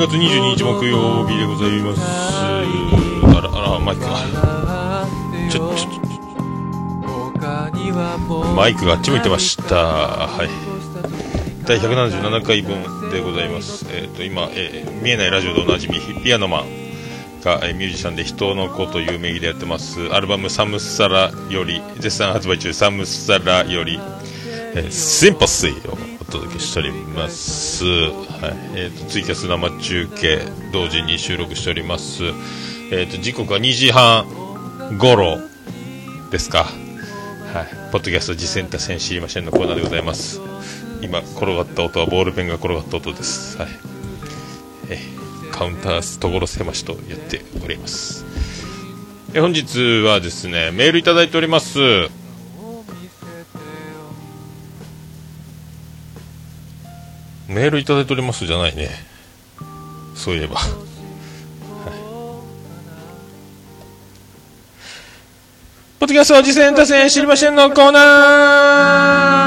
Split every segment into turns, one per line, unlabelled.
月22日木曜日でございます。あらあらマイクが。ちょちょちょマイクがあっち向いてました。はい。第177回分でございます。えっ、と今、えー見えないラジオでおなじみピアノマンが、えーミュージシャンで人の子という名義でやってます。アルバムサムサラより絶賛発売中サムサラよりえーシンパシーをお届けしております。はい。えっ、と、ツイキャス生中継、同時に収録しております。えっ、と、時刻は2時半頃ですか。はい。ポッドキャスト実践多戦知りませんのコーナーでございます。今、転がった音はボールペンが転がった音です。はい。えーカウンター所狭しとやっております。え本日はですね、メールいただいております。メールいただいておりますじゃないね。そういえば。はいポッドキャスト次戦多戦知りませんのコーナー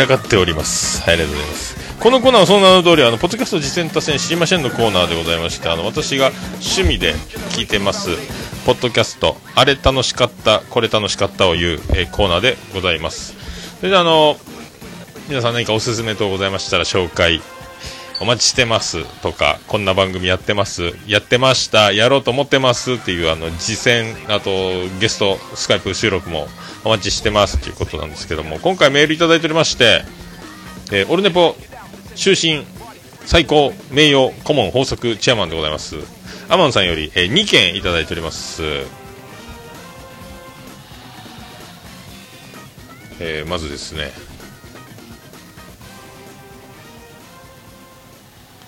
らかっております。はい、ありがとうございます。このコーナーはその名の通り、あの、ポッドキャスト実践達成知りませんのコーナーでございまして、あの、私が趣味で聞いてます、ポッドキャスト、あれ楽しかった、これ楽しかったを言う、えーコーナーでございます。それであの、皆さん何かおすすめとございましたら紹介、お待ちしてますとか、こんな番組やってます、やってました、やろうと思ってますっていう、あの、実践、あと、ゲスト、スカイプ収録もお待ちしてますということなんですけども、今回メールいただいておりまして、えーオルネポ、終身、最高、名誉、顧問、法則、チェアマンでございます。アマンさんより、えー2件いただいております。えーまずですね、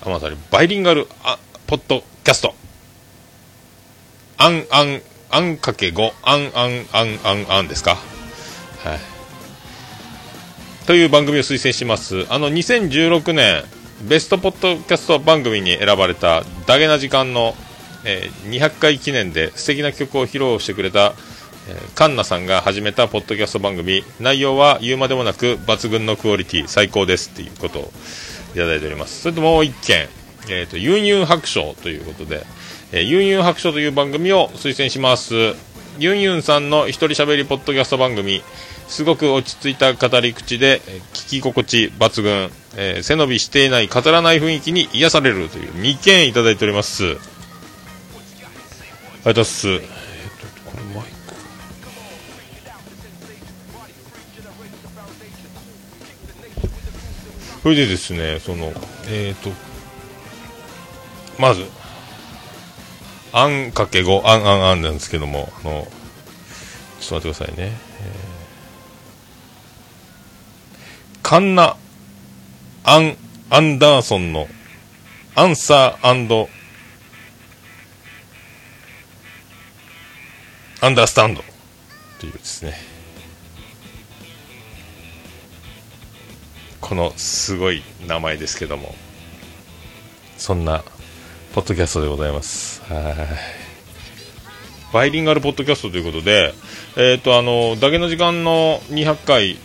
アマンさんより、バイリンガル、あ、ポッドキャスト。あん、あん、あんかけ5、あん、あん、あん、あん、あんですか？はい。という番組を推薦します。あの、2016年、ベストポッドキャスト番組に選ばれた、ダゲな時間の、えー200回記念で素敵な曲を披露してくれた、えーカンナさんが始めたポッドキャスト番組、内容は言うまでもなく抜群のクオリティ、最高ですっていうことをいただいております。それともう一件、えっ、と、ユンユン白書ということで、えーユンユン白書という番組を推薦します。ユンユンさんの一人喋りポッドキャスト番組、すごく落ち着いた語り口で、聞き心地抜群、えー背伸びしていない飾らない雰囲気に癒されるという2件いただいております。ありがとうございます。それでですね、その、えっ、と、まず、あんかけ5、あんあんあんなんですけども、あの、ちょっと待ってくださいね。カンナ・アン・アンダーソンのアンサーアンダースタンドというですねこのすごい名前ですけども。そんなポッドキャストでございます。はい。バイリンガルポッドキャストということでえっ、とあのだけの時間の200回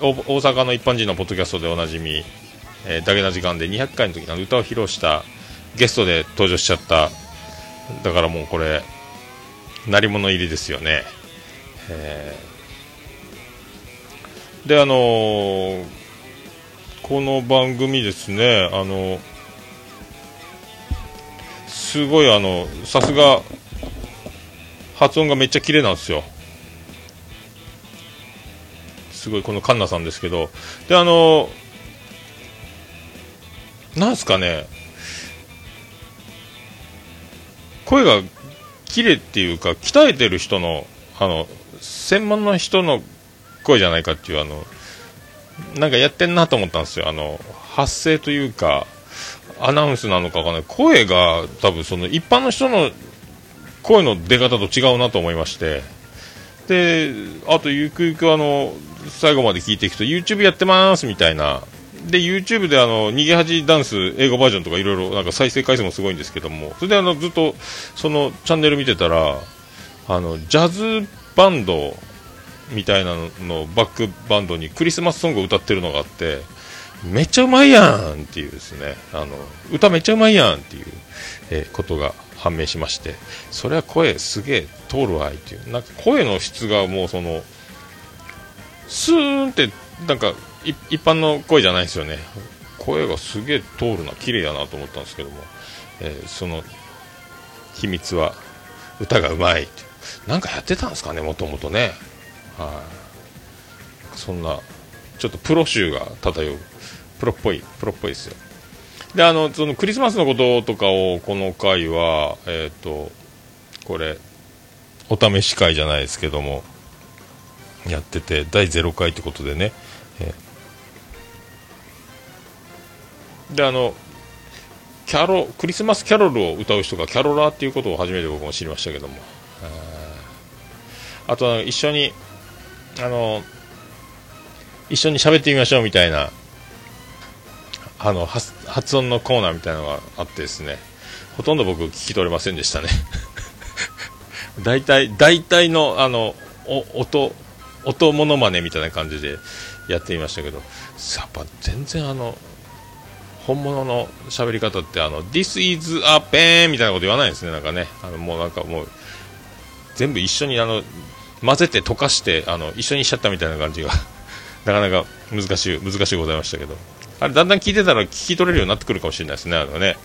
大阪の一般人のポッドキャストでおなじみ、えー、だけな時間で200回の時に歌を披露したゲストで登場しちゃった。だからもうこれ鳴り物入りですよね、えー。であのーこの番組ですねあのすごいあのさすが発音がめっちゃ綺麗なんですよ。すごいこのカンナさんですけど。であのなんすかね。声が綺麗っていうか鍛えてる人のあの専門の人の声じゃないかっていうあのなんかやってんなと思ったんですよ。あの発声というかアナウンスなのかわかんない。声が多分その一般の人の声の出方と違うなと思いまして。であとゆくゆくあの最後まで聞いていくと YouTube やってますみたいな。で YouTube であの逃げ恥ダンス英語バージョンとかいろいろなんか再生回数もすごいんですけども。それであのずっとそのチャンネル見てたらあのジャズバンドみたいなのバックバンドにクリスマスソングを歌ってるのがあってめっちゃうまいやんっていうですね。あの歌めっちゃうまいやんっていう、えーことが判明しましてそれは声すげえ通るわいっていう。なんか声の質がもうそのスーンってなんか一般の声じゃないですよね。声がすげえ通るな。綺麗やなと思ったんですけども、えーその秘密は歌がうまいってなんかやってたんですかねもともとね。はい。そんなちょっとプロ臭が漂う。プロっぽいプロっぽいですよ。であのそのクリスマスのこととかをこの回はえっ、とこれお試し会じゃないですけどもやってて第0回ってことでね、えー。であのキャロクリスマスキャロルを歌う人がキャロラーっていうことを初めて僕も知りましたけども。ああとは一緒にあの一緒に喋ってみましょうみたいなあの発音のコーナーみたいなのがあってですねほとんど僕聞き取れませんでしたね。大体大体のあの音音モノマネみたいな感じでやってみましたけどやっぱ全然あの本物の喋り方ってあの This is a pen みたいなこと言わないですねなんかね。あのもうなんかもう全部一緒にあの混ぜて溶かしてあの一緒にしちゃったみたいな感じが なかなか難しい難しいございましたけど。あれだんだん聞いてたら聞き取れるようになってくるかもしれないですねあのね。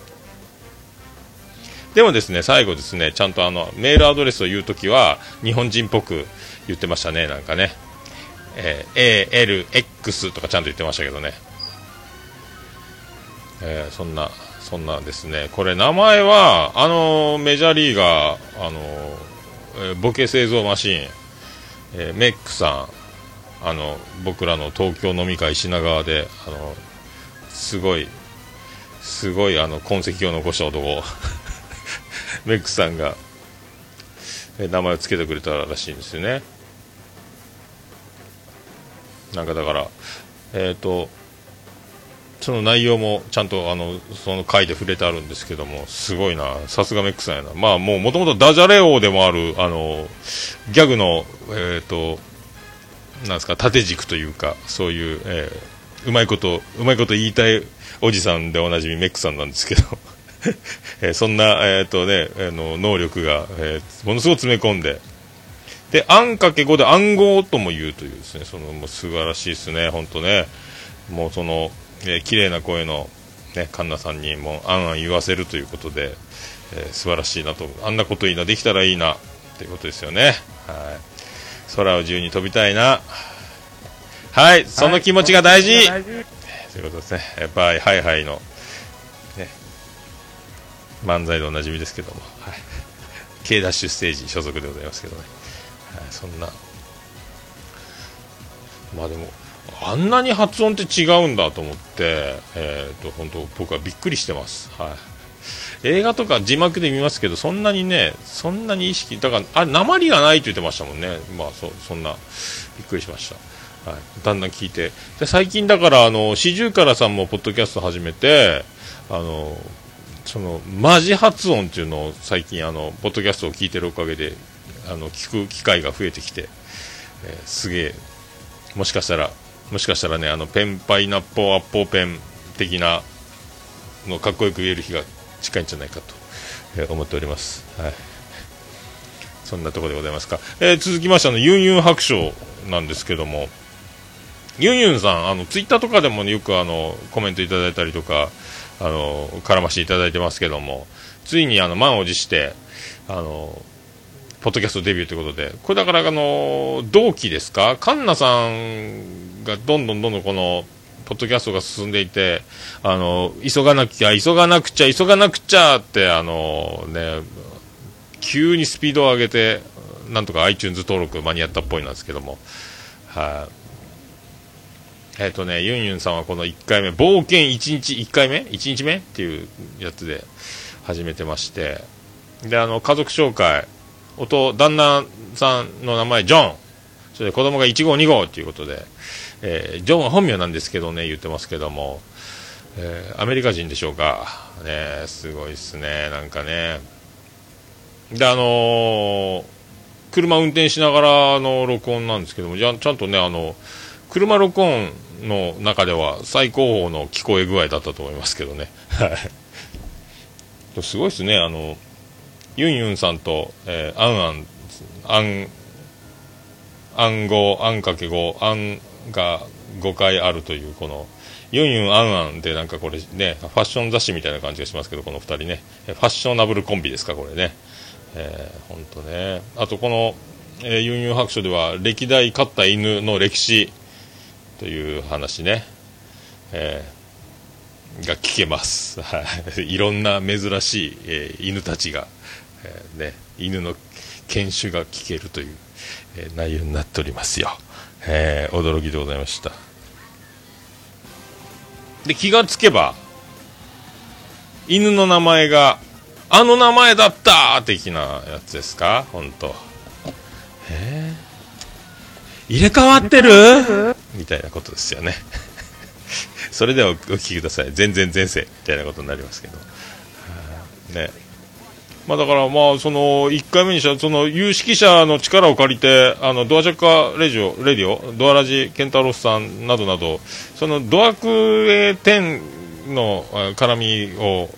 でもですね最後ですねちゃんとあのメールアドレスを言うときは日本人っぽく言ってましたねなんかね、えー ALX とかちゃんと言ってましたけどね。えーそんな、そんなですね、これ、名前は、あのメジャーリーガー、あのボケ製造マシーン、えーメックさん、あの僕らの東京飲み会品川で、あのすごい、すごいあの痕跡を残した男、メックさんが、えー名前を付けてくれたらしいんですよね。なんかだから、えっ、と、その内容もちゃんとあのその回で触れてあるんですけども、すごいな、さすがメックさんやな、まあもうもともとダジャレ王でもある、あのギャグの、えっ、と、なんですか、縦軸というか、そういう、えーうまいこと、うまいこと言いたいおじさんでおなじみメックさんなんですけど、えーそんな、えっ、とね、あの能力が、えーものすごく詰め込んで、で、あんかけ5で暗号とも言うというですね、そのもう素晴らしいですね、本当ね。もうその、えー綺麗な声の、ね、カンナさんにもあんあん言わせるということで、えー素晴らしいなと、あんなこといいな、できたらいいな、ということですよね。はい。空を自由に飛びたいな。はい、その気持ちが大事、
大事
ということですね。やっぱり、ハイハイの、ね、漫才でおなじみですけども、はい。K ダッシュステージ所属でございますけどね。はい、そんな。まあでも、あんなに発音って違うんだと思って、えっ、と、本当僕はびっくりしてます。はい。映画とか字幕で見ますけど、そんなにね、そんなに意識、だから、あれ、鉛がないと言ってましたもんね。まあ、そ、そんな、びっくりしました。はい、だんだん聞いてで最近だからあの四十からさんもポッドキャスト始めてあのそのマジ発音っていうのを最近あのポッドキャストを聞いてるおかげであの聞く機会が増えてきて、えーすげえもしかしたらもしかしたらねあのペンパイナッポーアッポーペン的なのかっこよく言える日が近いんじゃないかと、思っております。はいそんなところでございますか。えー続きまして、あの、ユンユン白書なんですけども、ユンユンさん、あの、ツイッターとかでも、ね、よくあの、コメントいただいたりとか、あの、絡ましていただいてますけども、ついにあの、満を持して、あの、ポッドキャストデビューということで、これだからあの、同期ですか？カンナさんがどんどんどんどんこの、ポッドキャストが進んでいて、あの、急がなきゃ、急がなくちゃ、急がなくちゃって、あの、ね、急にスピードを上げて、なんとか iTunes 登録間に合ったっぽいなんですけども、はい、えっ、ー、とね、ユンユンさんはこの1回目、冒険1日、1回目 ?1 日目？っていうやつで始めてまして、で、あの、家族紹介、音、旦那さんの名前、ジョン、それで子供が1号、2号ということで、えー、ジョンは本名なんですけどね、言ってますけども、えー、アメリカ人でしょうか。ね、すごいっすね、なんかね。で、あのー、車運転しながらの録音なんですけども、じゃちゃんとね、あの、車録音の中では最高峰の聞こえ具合だったと思いますけどね。すごいですね、あの、ユンユンさんと、えー、アンアン、アン、暗号、アンかけ語、アンが5回あるという、この、ユンユン、アンアンでなんかこれね、ファッション雑誌みたいな感じがしますけど、この2人ね、ファッショナブルコンビですか、これね。えー、ほんとね。あとこの、えー、ユンユン白書では、歴代飼った犬の歴史という話ね、えー、が聞けます。はい。いろんな珍しい、えー、犬たちが、ー、ね、犬の犬種が聞けるという、え、内容になっておりますよ。え、驚きでございました。で、気がつけば、犬の名前が、あの名前だった的なやつですか？本当えー、入れ替わってる?みたいなことですよね。それではお聞きください。全然前世みたいなことになりますけど。ね。まあ、だからまあその1回目にしたその有識者の力を借りてあのドアジャッカレジオレディオドアラジケンタロスさんなどなどそのドアクエ10の絡みを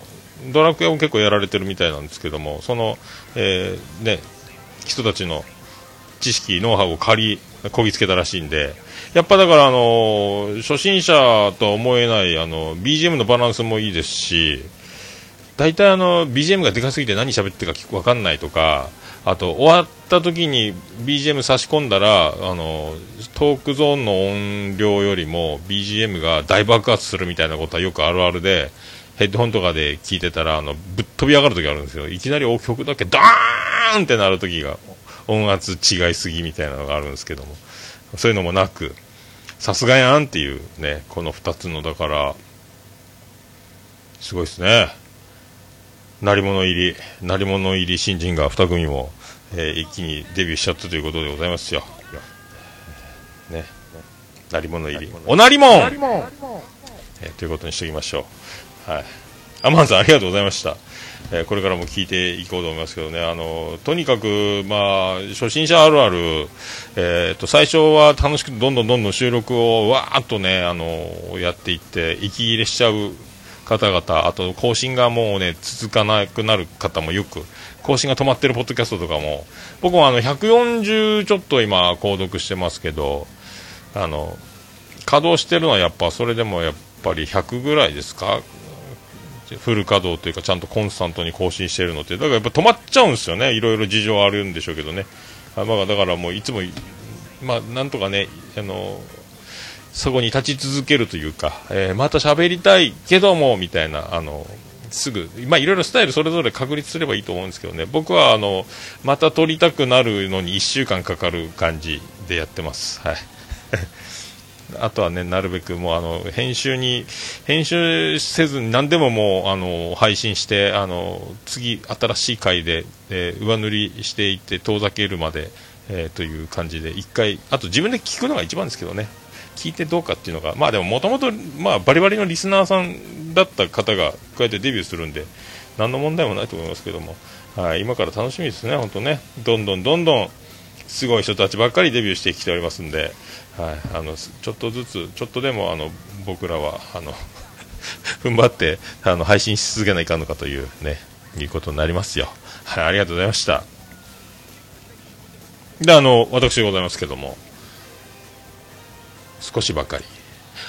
ドラクエも結構やられてるみたいなんですけどもその、えー、ね、人たちの知識ノウハウを借りこぎつけたらしいんでやっぱだからあの初心者とは思えないあの BGM のバランスもいいですし大体あの BGM がでかすぎて何喋ってるか分かんないとかあと終わった時に BGM 差し込んだらあのトークゾーンの音量よりも BGM が大爆発するみたいなことはよくあるあるでヘッドホンとかで聞いてたらあのぶっ飛び上がる時あるんですよ。いきなり曲だけドーンってなる時が音圧違いすぎみたいなのがあるんですけども。そういうのもなくさすがやんっていうねこの2つのだからすごいですね。鳴り物入り、鳴り物入り新人が2組も、えー、一気にデビューしちゃったということでございますよ。ね。鳴り物入り。おなりもんえー、ということにしておきましょう。はい。アマンさんありがとうございました。えー、これからも聞いていこうと思いますけどね、あのとにかく、まあ、初心者あるある、えーと、最初は楽しくどんどんどんどん収録をわーっとね、あのやっていって、息切れしちゃう方々、あと更新がもうね、続かなくなる方もよく、更新が止まってるポッドキャストとかも、僕もあの、140ちょっと今、購読してますけど、あの、稼働してるのはやっぱ、それでもやっぱり100ぐらいですか？フル稼働というか、ちゃんとコンスタントに更新してるのって、だからやっぱ止まっちゃうんですよね。いろいろ事情あるんでしょうけどね。あまあ、だからもういつも、まあ、なんとかね、あの、そこに立ち続けるというか、えー、また喋りたいけども、みたいな、あの、すぐ、まあ、いろいろスタイルそれぞれ確立すればいいと思うんですけどね、僕は、あの、また撮りたくなるのに1週間かかる感じでやってます。はい。あとはね、なるべくもう、あの、編集に、編集せずに何でももう、あの、配信して、あの、次、新しい回で、えー、上塗りしていって、遠ざけるまで、えー、という感じで、一回、あと自分で聞くのが一番ですけどね。聞いてどうかっていうのが、まあでももともと、まあバリバリのリスナーさんだった方が、こうやってデビューするんで、何の問題もないと思いますけども、はい、今から楽しみですね、本当ね。どんどんどんどん、すごい人たちばっかりデビューしてきておりますんで、はい、あのちょっとずつ、ちょっとでもあの僕らはあの 踏ん張ってあの配信し続けないかんのかというね、いうことになりますよ。はい、ありがとうございました。で、あの、私でございますけども、少しばかり。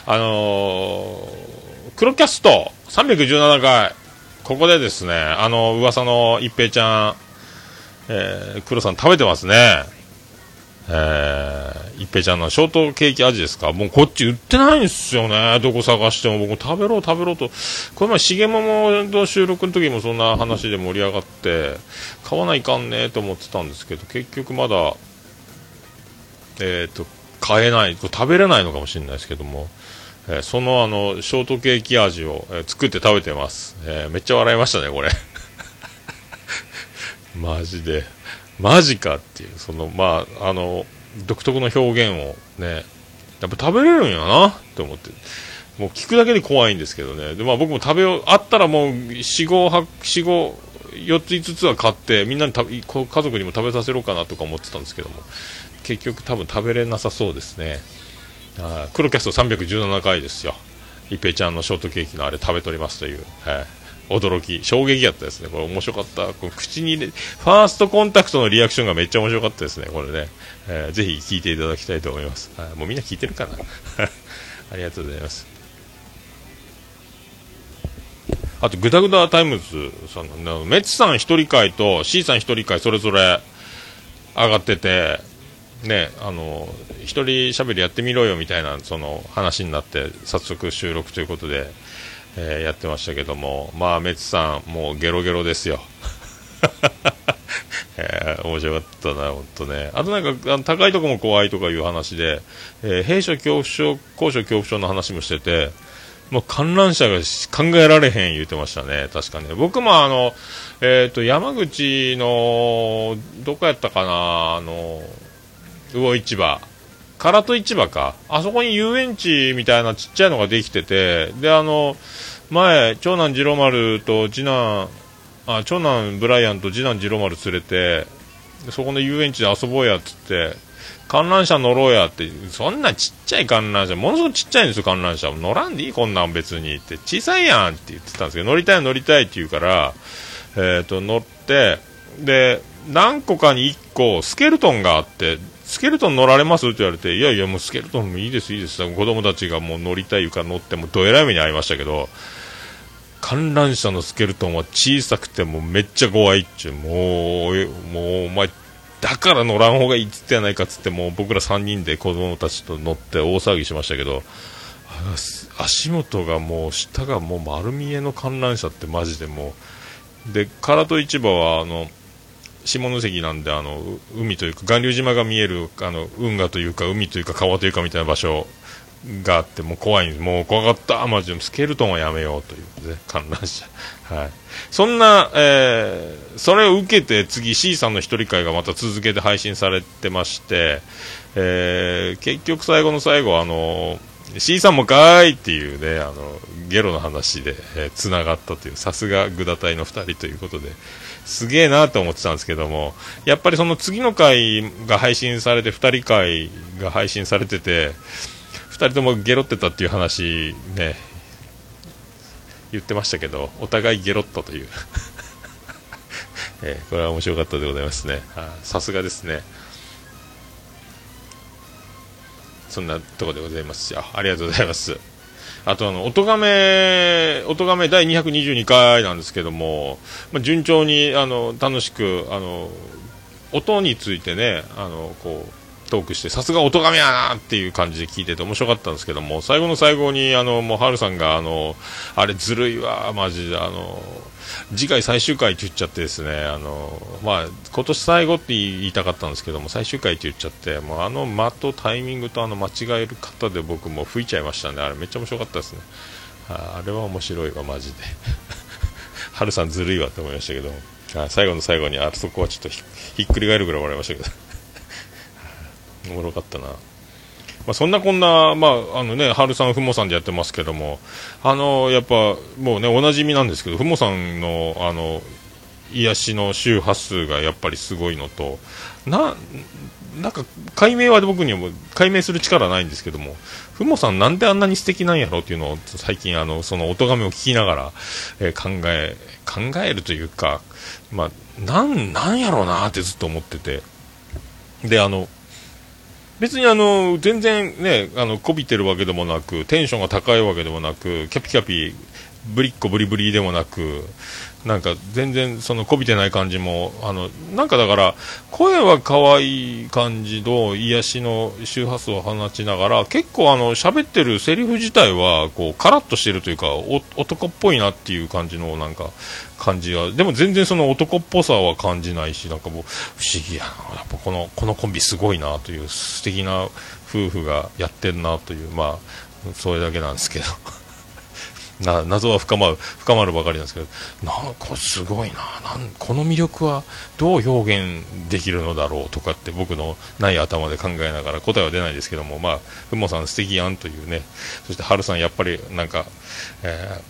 あのー、黒キャスト317回、ここでですね、あの、噂の一平ちゃん、えー、黒さん食べてますね。えー、一平ちゃんのショートケーキ味ですか？もうこっち売ってないんですよね。どこ探しても。僕食べろ食べろと。この前、しげももの収録の時もそんな話で盛り上がって、買わないかんねと思ってたんですけど、結局まだ、えっ、ー、と、買えない、食べれないのかもしれないですけども、えー、そのあの、ショートケーキ味を、えー、作って食べてます。えめっちゃ笑いましたね、これ。マジで。マジかっていう、その、まあ、あの、独特の表現をね、やっぱ食べれるんやなって思って。もう聞くだけで怖いんですけどね。で、まあ僕も食べよう、あったらもう4、5、4、5、4つ5つは買って、みんなに家族にも食べさせろうかなとか思ってたんですけども、結局多分食べれなさそうですね。あ黒キャスト317回ですよ。一平ちゃんのショートケーキのあれ食べとりますという。はい驚き、衝撃やったですね。これ面白かった。こ口に入れ、ファーストコンタクトのリアクションがめっちゃ面白かったですね。これね。えー、ぜひ聞いていただきたいと思います。はい、もうみんな聞いてるかな？ありがとうございます。あと、グダグダタイムズさんの、メッツさん一人会と C さん一人会それぞれ上がってて、ね、あの、一人喋りやってみろよみたいな、その話になって、早速収録ということで、えー、やってましたけども、まあ、メツさん、もうゲロゲロですよ。えー、面白かったな、本当ね。あとなんか、あの高いとこも怖いとかいう話で、えー、兵所恐怖症、高所恐怖症の話もしてて、もう観覧車が考えられへん言うてましたね、確かね。僕もあの、えっ、ー、と、山口の、どこやったかな、あの、魚市場。唐戸市場か。あそこに遊園地みたいなちっちゃいのができてて、で、あの、前、長男次郎丸と次男、あ、長男ブライアンと次男次郎丸連れて、そこの遊園地で遊ぼうやっつって、観覧車乗ろうやって、そんなちっちゃい観覧車、ものすごくちっちゃいんですよ、観覧車。乗らんでいい、こんなん別にって、小さいやんって言ってたんですけど、乗りたい乗りたいって言うから、えっ、ー、と、乗って、で、何個かに1個、スケルトンがあって、スケルトン乗られます？って言われて、いやいや、もうスケルトンもいいです、いいです、子供たちがもう乗りたいか乗っても、どえらい目に遭いましたけど、観覧車のスケルトンは小さくてもめっちゃ怖いっちゅう、もう、もう、お前、だから乗らん方がいいっつってやないかっつって、もう僕ら3人で子供たちと乗って大騒ぎしましたけど、足元がもう、下がもう丸見えの観覧車ってマジでもう、で、唐戸市場は、あの、下関なんであの海というか巌流島が見えるあの運河というか海というか川というかみたいな場所があってもう怖いんです。もう怖かった。マジでスケルトンはやめようということで観覧車。はい。そんな、えー、それを受けて次 C さんの一人会がまた続けて配信されてまして、えー、結局最後の最後あの C さんもかーいっていうねあのゲロの話で、えー、繋がったというさすがグダ隊の2人ということですげえなと思ってたんですけども、やっぱりその次の回が配信されて、2人回が配信されてて、2人ともゲロってたっていう話ね、言ってましたけど、お互いゲロったという えー、これは面白かったでございますね。さすがですね。そんなとこでございますよ。ありがとうございます。あとあの、おとがめ、おとがめ第222回なんですけども、まあ、順調に、あの、楽しく、あの、音についてね、あの、こう、トークして、さすが音がめやなっていう感じで聞いてて面白かったんですけども、最後の最後に、あの、もう、はるさんが、あの、あれずるいわ、マジで、あの、次回最終回って言っちゃってですね、あの、まあ、今年最後って言いたかったんですけども、最終回って言っちゃって、もうあの間とタイミングとあの間違える方で僕も吹いちゃいましたね。あれめっちゃ面白かったですね。あれは面白いわ、マジで。ハルさんずるいわって思いましたけど、最後の最後にあそこはちょっとひっくり返るぐらい笑いましたけど。おもろかったな。まあ、そんなこんな、まあ、あのね、春さん、ふもさんでやってますけども、あの、やっぱ、もうね、おなじみなんですけど、ふもさんの、あの、癒しの周波数がやっぱりすごいのと、な、なんか、解明は僕にも解明する力ないんですけども、ふもさんなんであんなに素敵なんやろっていうのを最近あの、その音めを聞きながら、えー、考え、考えるというか、まあ、なん、なんやろうなってずっと思ってて、で、あの、別にあの、全然ね、あの、こびてるわけでもなく、テンションが高いわけでもなく、キャピキャピ、ぶりっこぶりぶりでもなく、なんか全然そのこびてない感じも、あの、なんかだから、声は可愛い感じの癒しの周波数を放ちながら、結構あの、喋ってるセリフ自体は、こう、カラッとしてるというか、男っぽいなっていう感じの、なんか、感じは、でも全然その男っぽさは感じないし、なんかもう、不思議やな、やっぱこの、このコンビすごいなという、素敵な夫婦がやってるなという、まあ、それだけなんですけど。な謎は深まる深まるばかりなんですけどなんかすごいななんこの魅力はどう表現できるのだろうとかって僕のない頭で考えながら答えは出ないですけどもまあふもさん素敵やんというねそして春さんやっぱりなんか、えー、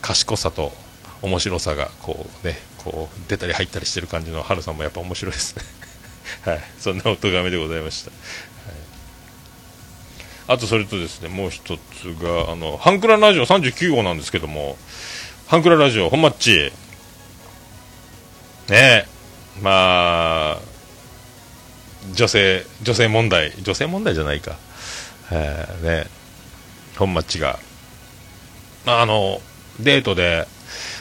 賢さと面白さがこうねこう出たり入ったりしてる感じの春さんもやっぱ面白いですね。はい。そんなお咎めでございました。あとそれとですね、もう一つが、あの、ハンクララジオ39号なんですけども、ハンクララジオ、本マッチ。ねえ、まあ、女性、女性問題、女性問題じゃないか。えー、ね、本マッチが、あの、デートで、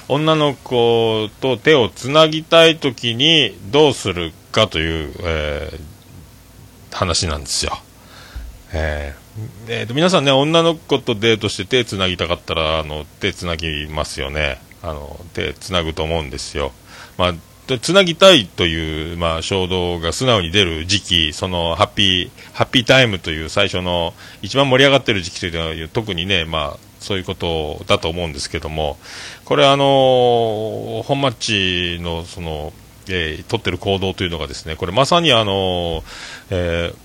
女の子と手をつなぎたいときにどうするかという、えー、話なんですよ。えーえーと、皆さんね、女の子とデートして手つなぎたかったら、あの、手つなぎますよね。あの、手つなぐと思うんですよ。まあ、つなぎたいという、まあ、衝動が素直に出る時期、その、ハッピー、ハッピータイムという最初の、一番盛り上がってる時期というのは、特にね、まあ、そういうことだと思うんですけども、これあの本マッチの、その、えー、取ってる行動というのがですね、これまさにあのえー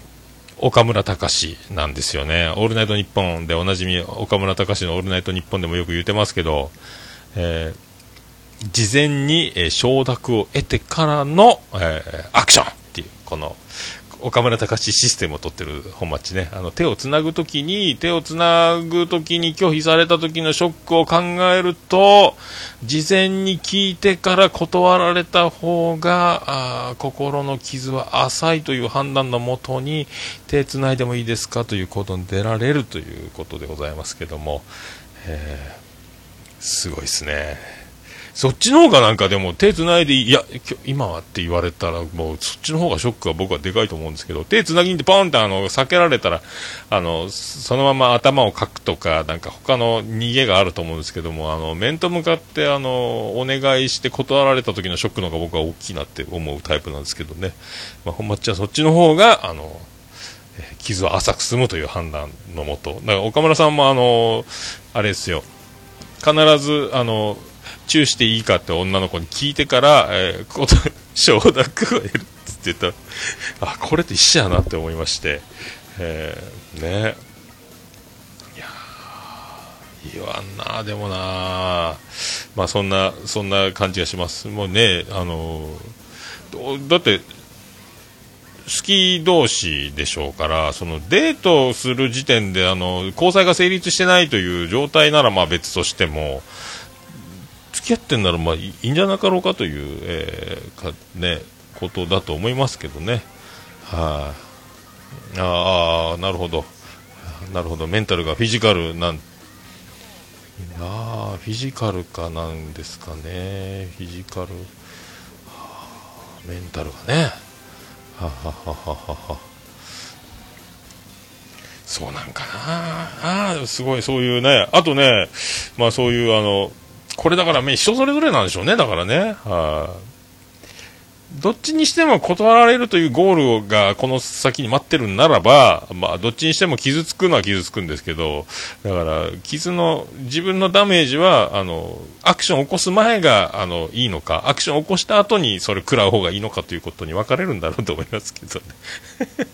岡村隆史なんですよね。オールナイトニッポンでおなじみ岡村隆史のオールナイトニッポンでもよく言ってますけど、えー、事前に、えー、承諾を得てからの、えー、アクションっていう、この、岡村隆史システムを取ってる本町ね、あの手をつなぐときに、手をつなぐときに拒否されたときのショックを考えると、事前に聞いてから断られた方が、あ心の傷は浅いという判断のもとに、手つないでもいいですかということに出られるということでございますけども、えー、すごいですね。そっちの方がなんかでも手つないでいや、今はって言われたらもうそっちの方がショックは僕はでかいと思うんですけど、手つなぎにってポンってあの、避けられたら、あの、そのまま頭をかくとか、なんか他の逃げがあると思うんですけども、あの、面と向かってあの、お願いして断られた時のショックの方が僕は大きいなって思うタイプなんですけどね。まあ、本町はそっちの方が、あの、傷は浅く済むという判断のもと。だから岡村さんもあの、あれですよ。必ず、あの、チューしていいかって女の子に聞いてから、えー、こと、承諾を得るって言ったら、あ、これと一緒やなって思いまして、えー、ね。いや言わんな、でもな、まあそんな、そんな感じがします。もうね、あの、だって、好き同士でしょうから、そのデートする時点であの交際が成立してないという状態ならまあ別としても、き合ってんならまあいいんじゃなかろうかという、えー、かね、ことだと思いますけどね。はい、あ、あなるほど。なるほど。メンタルがフィジカルなん、あフィジカルかなんですかね。フィジカル、はあ、メンタルがね。はははははは。そうなんかなああ、すごい、そういうね。あとね、まあそういう、あの、これだから、人それぞれなんでしょうね、だからね。はどっちにしても断られるというゴールがこの先に待ってるならば、まあ、どっちにしても傷つくのは傷つくんですけど、だから、傷の、自分のダメージは、あの、アクションを起こす前が、あの、いいのか、アクションを起こした後にそれ食らう方がいいのかということに分かれるんだろうと思いますけどね。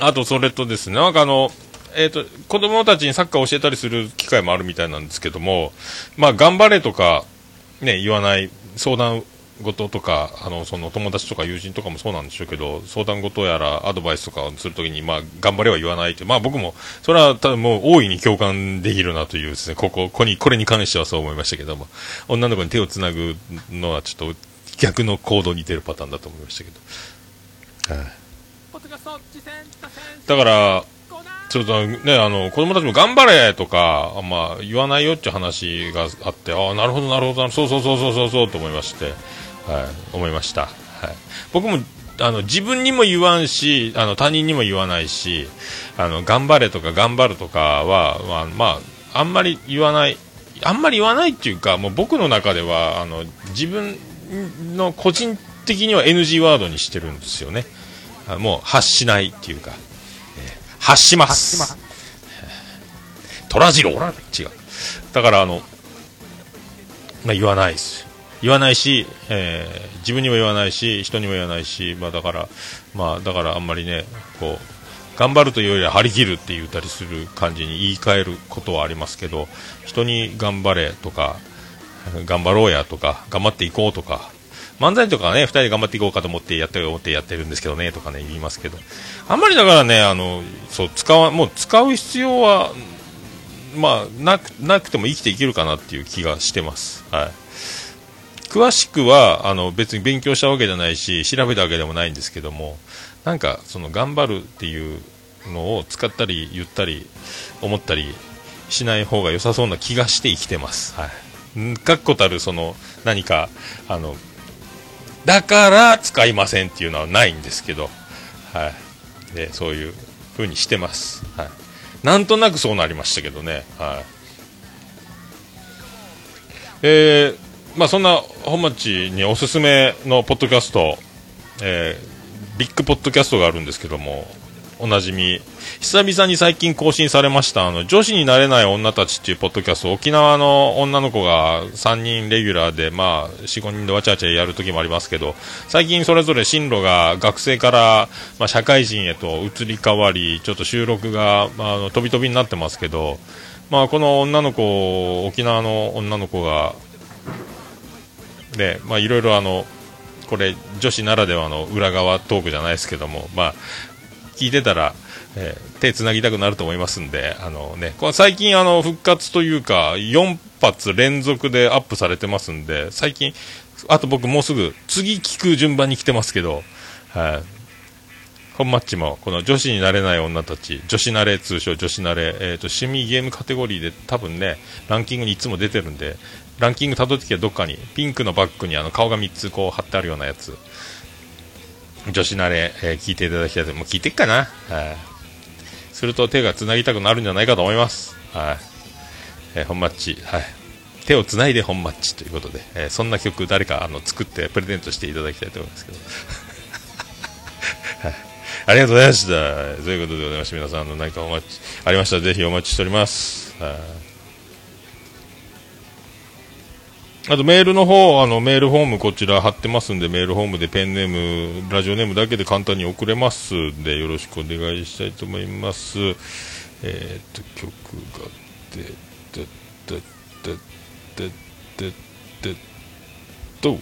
あと、それとですね、なんかあの、えっ、ー、と、子供たちにサッカーを教えたりする機会もあるみたいなんですけども、まあ、頑張れとか、ね、言わない、相談事とか、あの、その友達とか友人とかもそうなんでしょうけど、相談事やらアドバイスとかをするときに、まあ、頑張れは言わないって、まあ僕も、それは多分もう大いに共感できるなというですね、ここ、ここに、これに関してはそう思いましたけども、女の子に手をつなぐのはちょっと逆の行動に出るパターンだと思いましたけど。だから、ちょっとね、あの、子供たちも頑張れとか、まあ、言わないよっていう話があって、ああ、なるほど、なるほど、そうそうそうそうそうそうと思いまして、はい、思いました。はい。僕も、あの、自分にも言わんし、あの、他人にも言わないし、あの、頑張れとか頑張るとかは、まあ、まあ、あんまり言わない、あんまり言わないっていうか、もう僕の中では、あの、自分の個人的には NG ワードにしてるんですよね。もう発しないっていうか、発します。虎次郎違う。だからあの、まあ、言わないです。言わないし、えー自分にも言わないし、人にも言わないし、まあだから、まあだからあんまりね、こう、頑張るというよりは張り切るって言ったりする感じに言い換えることはありますけど、人に頑張れとか、頑張ろうやとか、頑張っていこうとか、漫才とかね、二人で頑張っていこうかと思ってやってる、思ってやってるんですけどね、とかね、言いますけど、あんまりだからね、あの、そう、使わ、もう使う必要は、まあ、なく、なくても生きていけるかなっていう気がしてます。はい。詳しくは、あの、別に勉強したわけじゃないし、調べたわけでもないんですけども、なんか、その、頑張るっていうのを使ったり、言ったり、思ったりしない方が良さそうな気がして生きてます。はい。確固たる、その、何か、あの、だから使いませんっていうのはないんですけど、はい。で、そういう風にしてます。はい。なんとなくそうなりましたけどね。はい。えー、まあそんな本町におすすめのポッドキャスト、えー、ビッグポッドキャストがあるんですけども、おなじみ、久々に最近更新されました、あの、女子になれない女たちっていうポッドキャスト、沖縄の女の子が3人レギュラーで、まあ、4、5人でわちゃわちゃやる時もありますけど、最近それぞれ進路が学生から、まあ、社会人へと移り変わり、ちょっと収録が、まあ、あの飛び飛びになってますけど、まあ、この女の子、沖縄の女の子が、で、まあ、いろいろあの、これ、女子ならではの裏側トークじゃないですけども、まあ、聞いてたら、えー手つなぎたくなると思いますんで、あのね、これ最近あの復活というか、4発連続でアップされてますんで、最近、あと僕もうすぐ、次聞く順番に来てますけど、はい。本マッチも、この女子になれない女たち、女子なれ、通称女子なれ、えっ、と、趣味ゲームカテゴリーで多分ね、ランキングにいつも出てるんで、ランキング辿ってきてどっかに、ピンクのバッグにあの顔が3つこう貼ってあるようなやつ、女子慣れ、えー聞いていただきたいと、もう聞いてっかな。はい。すると手が繋ぎたくなるんじゃないかと思います。はい。えー本マッチ、はい。手を繋いで本マッチということで、えーそんな曲誰かあの作ってプレゼントしていただきたいと思いますけど。はい。ありがとうございました。ということでございまして、皆さん、の、何かお待ち、ありましたらぜひお待ちしております。はい。あとメールの方、あのメールフォームこちら貼ってますんで、メールフォームでペンネーム、ラジオネームだけで簡単に送れますんで、よろしくお願いしたいと思います。えー、っと、曲が、で、で、で、で、で、で、で、と、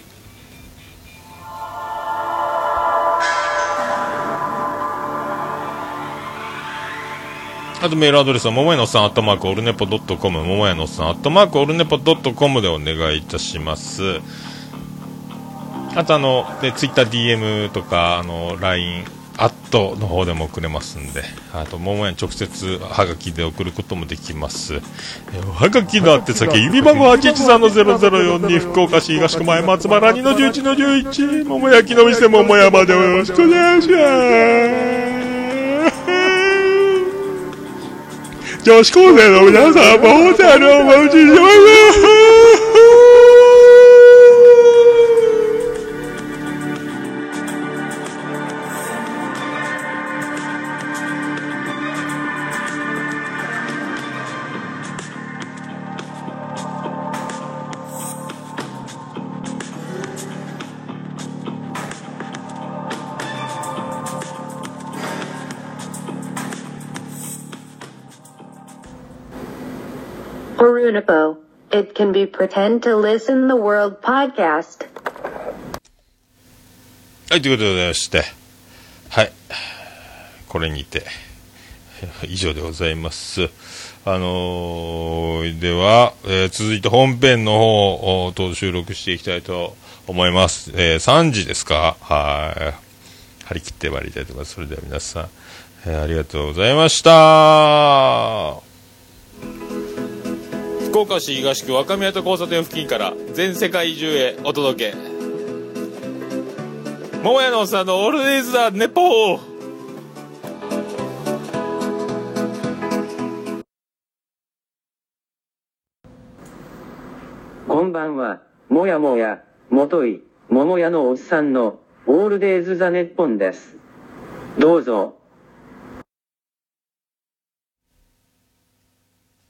あとメールアドレスは、ももやのさん、アットマーク、オルネポドットコム、ももやのさん、アットマーク、オルネポドットコムでお願いいたします。あと、あの、で、ツイッター DM とか、あの、LINE、アットの方でも送れますんで、あと、ももやに直接、はがきで送ることもできます。はがきの宛先、指番号813-0042、福岡市東区前松原2の11の11、桃焼きの店桃山でよろしくお願いします。女子高生の皆さんもホテルをお持ちします。
Orunipo. It can be pretend to listen the world podcast.
はい、ということでございまして、はい、これにて、以上でございます。あのーでは、えー続いて本編の方をと収録していきたいと思います。えー3時ですか？はい。張り切ってまいりたいと思います。それでは皆さん、えーありがとうございました。福岡市東区若宮と交差点付近から全世界中へお届け。桃屋のおっさんのオールデイズ・ザ・ネポー
こんばんは、もやもや、もとい、桃屋のおっさんの、オールデイズ・ザ・ネッポンです。どうぞ、